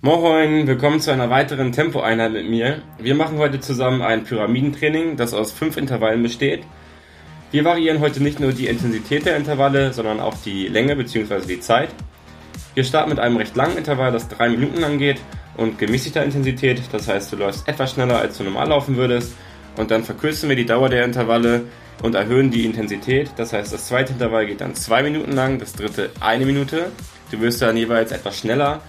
Moin, willkommen zu einer weiteren Tempoeinheit mit mir. Wir machen heute zusammen ein Pyramidentraining, das aus fünf Intervallen besteht. Wir variieren heute nicht nur die Intensität der Intervalle, sondern auch die Länge bzw. die Zeit. Wir starten mit einem recht langen Intervall, das drei Minuten lang geht und gemäßigter Intensität, das heißt du läufst etwas schneller als du normal laufen würdest und dann verkürzen wir die Dauer der Intervalle und erhöhen die Intensität. Das heißt, das zweite Intervall geht dann zwei Minuten lang, das dritte eine Minute. Du wirst dann jeweils etwas schneller.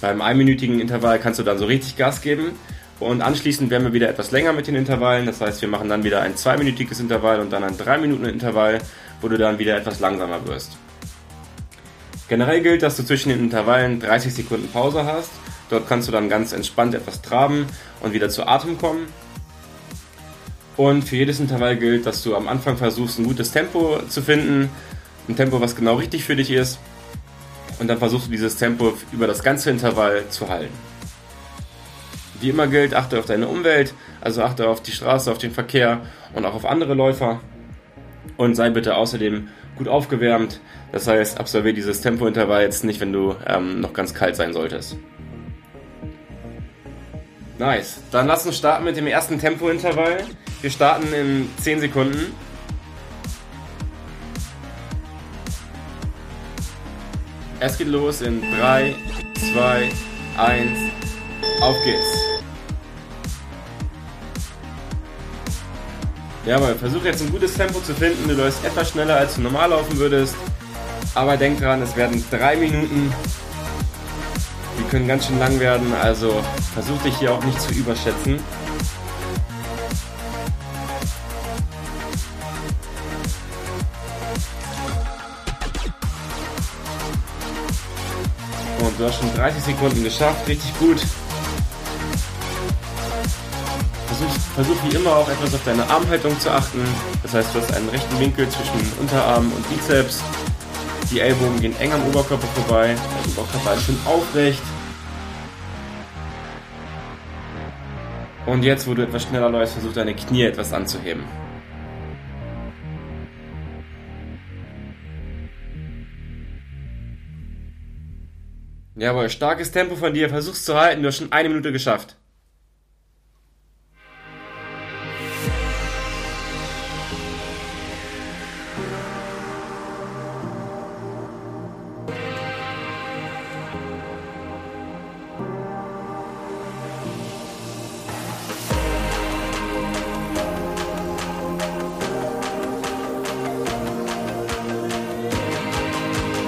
Beim einminütigen Intervall kannst du dann so richtig Gas geben. Und anschließend werden wir wieder etwas länger mit den Intervallen. Das heißt, wir machen dann wieder ein zweiminütiges Intervall und dann ein drei Minuten Intervall, wo du dann wieder etwas langsamer wirst. Generell gilt, dass du zwischen den Intervallen 30 Sekunden Pause hast. Dort kannst du dann ganz entspannt etwas traben und wieder zu Atem kommen. Und für jedes Intervall gilt, dass du am Anfang versuchst, ein gutes Tempo zu finden. Ein Tempo, was genau richtig für dich ist. Und dann versuchst du dieses Tempo über das ganze Intervall zu halten. Wie immer gilt, achte auf deine Umwelt, also achte auf die Straße, auf den Verkehr und auch auf andere Läufer. Und sei bitte außerdem gut aufgewärmt. Das heißt, absolviere dieses Tempointervall jetzt nicht, wenn du ähm, noch ganz kalt sein solltest. Nice. Dann lass uns starten mit dem ersten Tempointervall. Wir starten in 10 Sekunden. Es geht los in 3, 2, 1. Auf geht's. Jawohl, versuch jetzt ein gutes Tempo zu finden. Du läufst etwas schneller, als du normal laufen würdest. Aber denk dran, es werden 3 Minuten. Die können ganz schön lang werden, also versuch dich hier auch nicht zu überschätzen. Und du hast schon 30 Sekunden geschafft, richtig gut. Versuch, versuch wie immer auch etwas auf deine Armhaltung zu achten. Das heißt, du hast einen rechten Winkel zwischen Unterarm und Bizeps. Die Ellbogen gehen eng am Oberkörper vorbei. Der Oberkörper ist schön aufrecht. Und jetzt, wo du etwas schneller läufst, versuch deine Knie etwas anzuheben. Jawohl, starkes Tempo von dir. Versuch's zu halten. Du hast schon eine Minute geschafft.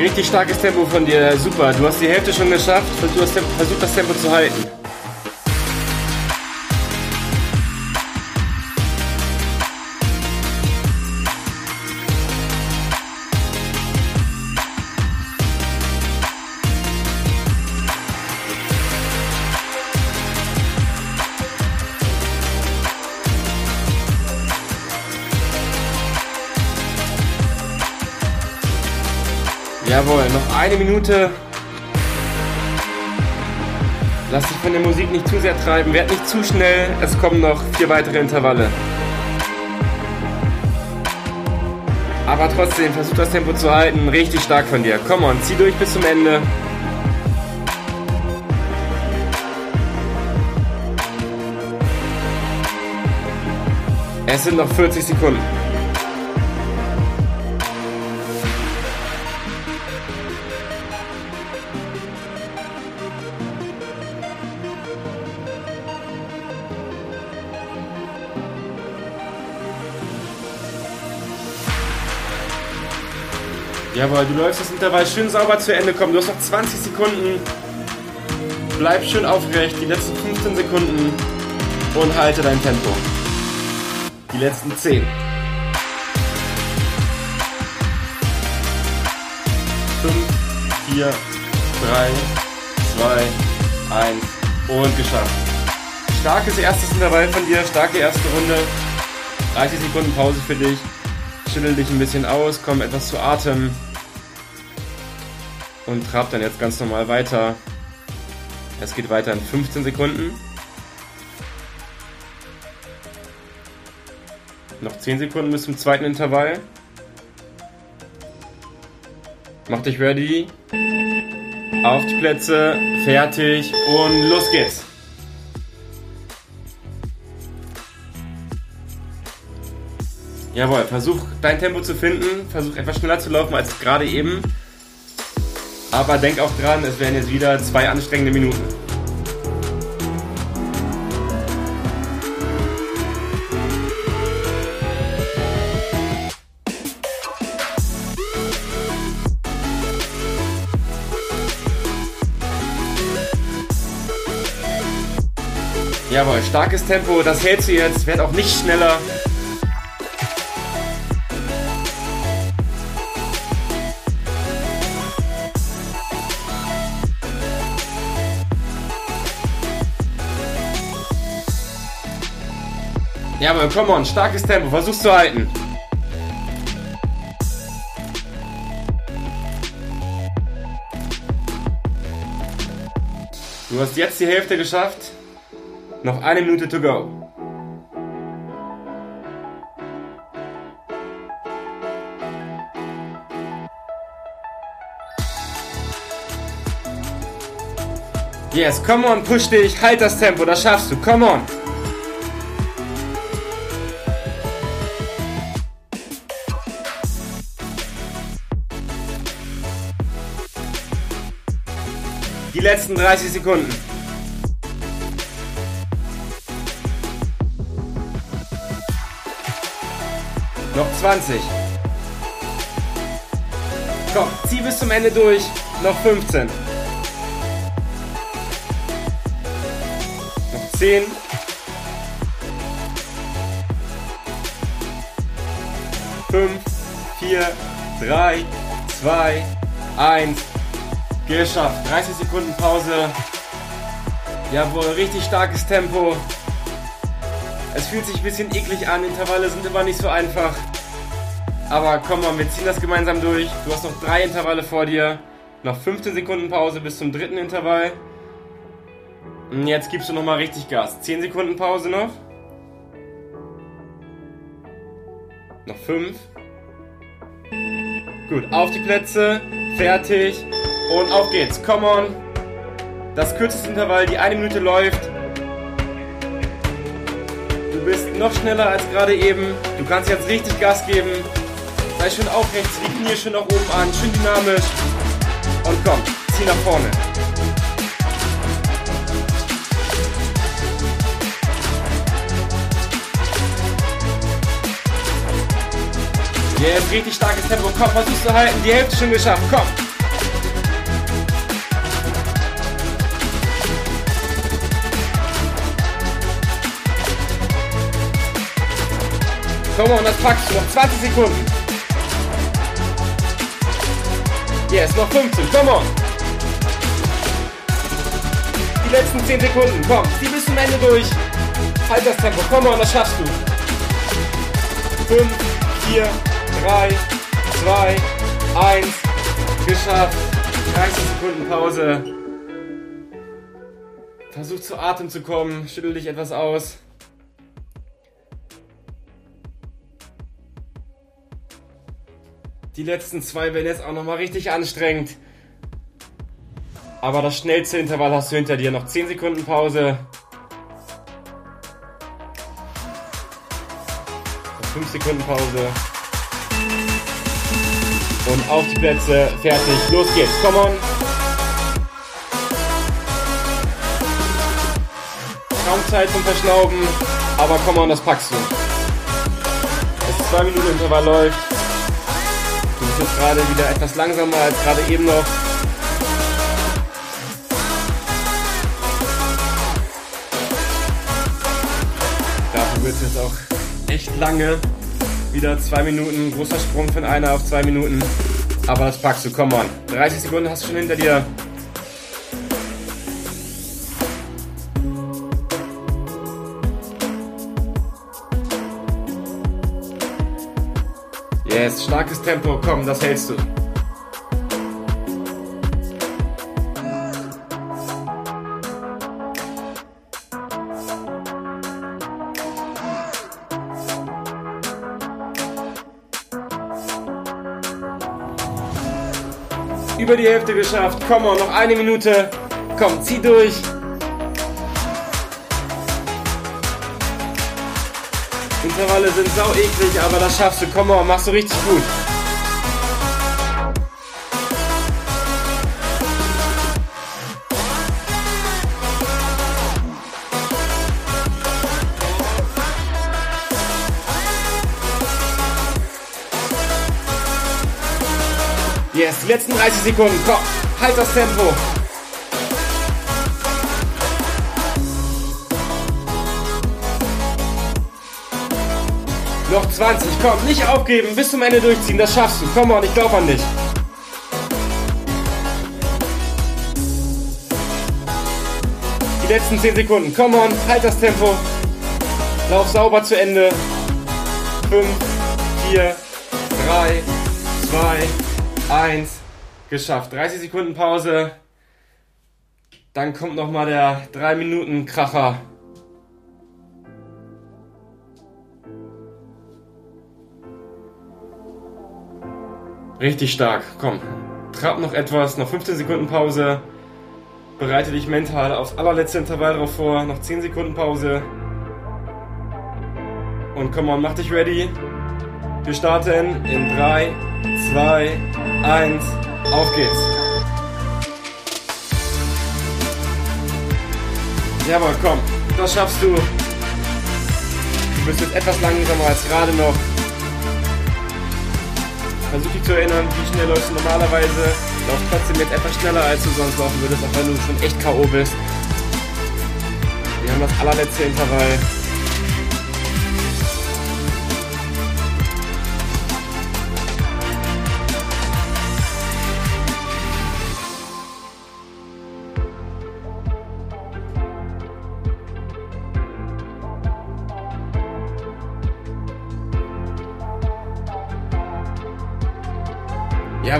Richtig starkes Tempo von dir, super. Du hast die Hälfte schon geschafft. Du hast versucht, das Tempo zu halten. Jawohl, noch eine Minute. Lass dich von der Musik nicht zu sehr treiben, werd nicht zu schnell. Es kommen noch vier weitere Intervalle. Aber trotzdem, versuch das Tempo zu halten. Richtig stark von dir. Komm on, zieh durch bis zum Ende. Es sind noch 40 Sekunden. Jawohl, du läufst das Intervall schön sauber zu Ende kommen. Du hast noch 20 Sekunden. Bleib schön aufrecht, die letzten 15 Sekunden und halte dein Tempo. Die letzten 10. 5, 4, 3, 2, 1 und geschafft. Starkes erstes Intervall von dir, starke erste Runde. 30 Sekunden Pause für dich schüttel dich ein bisschen aus, komm etwas zu Atem und trab dann jetzt ganz normal weiter. Es geht weiter in 15 Sekunden. Noch 10 Sekunden bis zum zweiten Intervall. Mach dich ready. Auf die Plätze, fertig und los geht's. Jawohl, versuch dein Tempo zu finden, versuch etwas schneller zu laufen als gerade eben. Aber denk auch dran, es werden jetzt wieder zwei anstrengende Minuten. Jawohl, starkes Tempo, das hältst du jetzt, werd auch nicht schneller. Jawohl, come on, starkes Tempo, versuch's zu halten. Du hast jetzt die Hälfte geschafft. Noch eine Minute to go. Yes, come on, push dich, halt das Tempo, das schaffst du, come on. Die letzten 30 Sekunden. Noch 20. Komm, zieh bis zum Ende durch. Noch 15. Noch 10. Fünf, vier, drei, zwei, eins. Geschafft. 30 Sekunden Pause. Jawohl, richtig starkes Tempo. Es fühlt sich ein bisschen eklig an, Intervalle sind immer nicht so einfach. Aber komm mal, wir ziehen das gemeinsam durch. Du hast noch drei Intervalle vor dir. Noch 15 Sekunden Pause bis zum dritten Intervall. Und jetzt gibst du nochmal richtig Gas. 10 Sekunden Pause noch. Noch 5. Gut, auf die Plätze. Fertig. Und auf geht's. Come on. Das kürzeste Intervall, die eine Minute läuft. Du bist noch schneller als gerade eben. Du kannst jetzt richtig Gas geben. Sei schön aufrecht, zieh die Knie schön nach oben an, schön dynamisch. Und komm, zieh nach vorne. Jetzt richtig starkes Tempo. Komm, versuchst du halten. Die Hälfte schon geschafft. Komm. Komm on, das packst du. Noch 20 Sekunden. Yes, noch 15. Komm on. Die letzten 10 Sekunden. Komm, zieh bis zum Ende durch. Halt das Tempo. Komm on, das schaffst du. 5, 4, 3, 2, 1. Geschafft. 30 Sekunden Pause. Versuch zu Atem zu kommen. Schüttel dich etwas aus. Die letzten zwei werden jetzt auch nochmal richtig anstrengend. Aber das schnellste Intervall hast du hinter dir. Noch 10 Sekunden Pause. 5 Sekunden Pause. Und auf die Plätze. Fertig. Los geht's. Come on. Kaum Zeit zum Verschnauben. Aber come on, das packst du. Das 2 Minuten Intervall läuft. Jetzt gerade wieder etwas langsamer als gerade eben noch. Dafür wird es jetzt auch echt lange. Wieder zwei Minuten, großer Sprung von einer auf zwei Minuten. Aber das packst du, komm on. 30 Sekunden hast du schon hinter dir. Yes, starkes Tempo, komm, das hältst du. Über die Hälfte geschafft. Komm noch eine Minute. Komm, zieh durch. Intervalle sind sau eklig, aber das schaffst du. Komm on, machst du richtig gut. Yes, die letzten 30 Sekunden. Komm, halt das Tempo. Noch 20, komm, nicht aufgeben, bis zum Ende durchziehen, das schaffst du. Komm on, ich glaub an dich. Die letzten 10 Sekunden, komm on, halt das Tempo. Lauf sauber zu Ende. 5, 4, 3, 2, 1. Geschafft. 30 Sekunden Pause. Dann kommt nochmal der 3 Minuten Kracher. Richtig stark. Komm. Trab noch etwas. Noch 15 Sekunden Pause. Bereite dich mental aufs allerletzte Intervall drauf vor. Noch 10 Sekunden Pause. Und komm on, mach dich ready. Wir starten in 3, 2, 1. Auf geht's. Jawohl, komm. Das schaffst du. Du bist jetzt etwas langsamer als gerade noch. Versuch dich zu erinnern, wie schnell läufst du normalerweise. Lauf trotzdem jetzt etwas schneller, als du sonst laufen würdest, auch wenn du schon echt K.O. bist. Wir haben das allerletzte Intervall.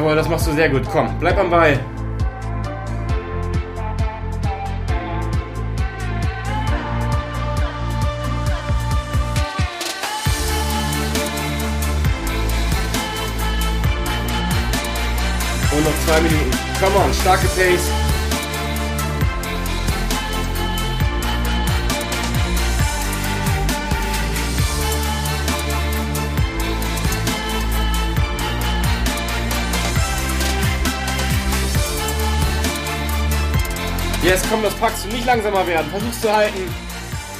Jawohl, das machst du sehr gut. Komm, bleib am Ball. Und noch zwei Minuten. Come on, starke Pace. Yes, komm, das packst du. Nicht langsamer werden. Versuch's zu halten.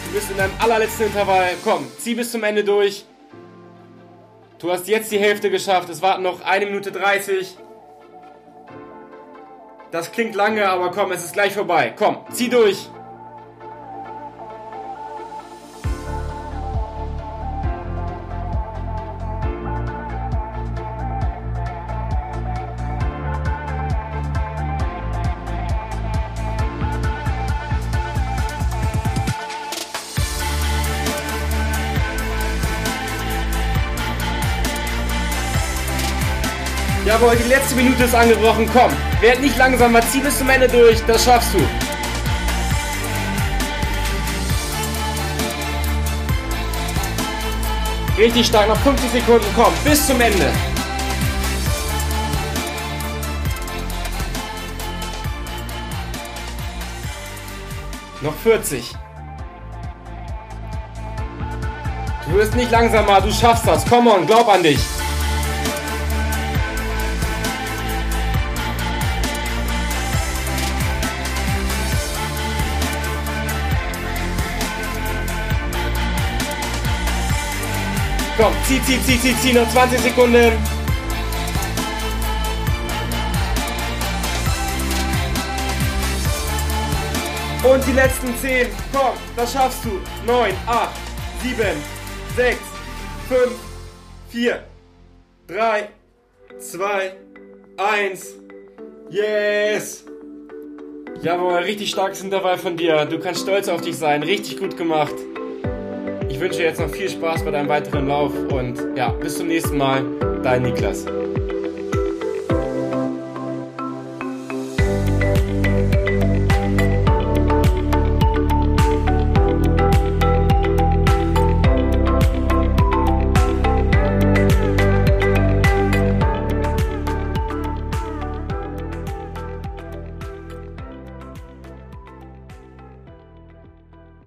Du bist in deinem allerletzten Intervall. Komm, zieh bis zum Ende durch. Du hast jetzt die Hälfte geschafft. Es warten noch eine Minute 30. Das klingt lange, aber komm, es ist gleich vorbei. Komm, zieh durch. Jawohl, die letzte Minute ist angebrochen. Komm, werd nicht langsamer, zieh bis zum Ende durch. Das schaffst du. Richtig stark, noch 50 Sekunden. Komm, bis zum Ende. Noch 40. Du wirst nicht langsamer, du schaffst das. Come on, glaub an dich. Komm, zieh, zieh, zieh, zieh, zieh, noch 20 Sekunden. Und die letzten 10. Komm, das schaffst du. 9, 8, 7, 6, 5, 4, 3, 2, 1. Yes! Jawohl, richtig starkes Intervall von dir. Du kannst stolz auf dich sein. Richtig gut gemacht. Ich wünsche dir jetzt noch viel Spaß bei deinem weiteren Lauf und ja, bis zum nächsten Mal. Dein Niklas.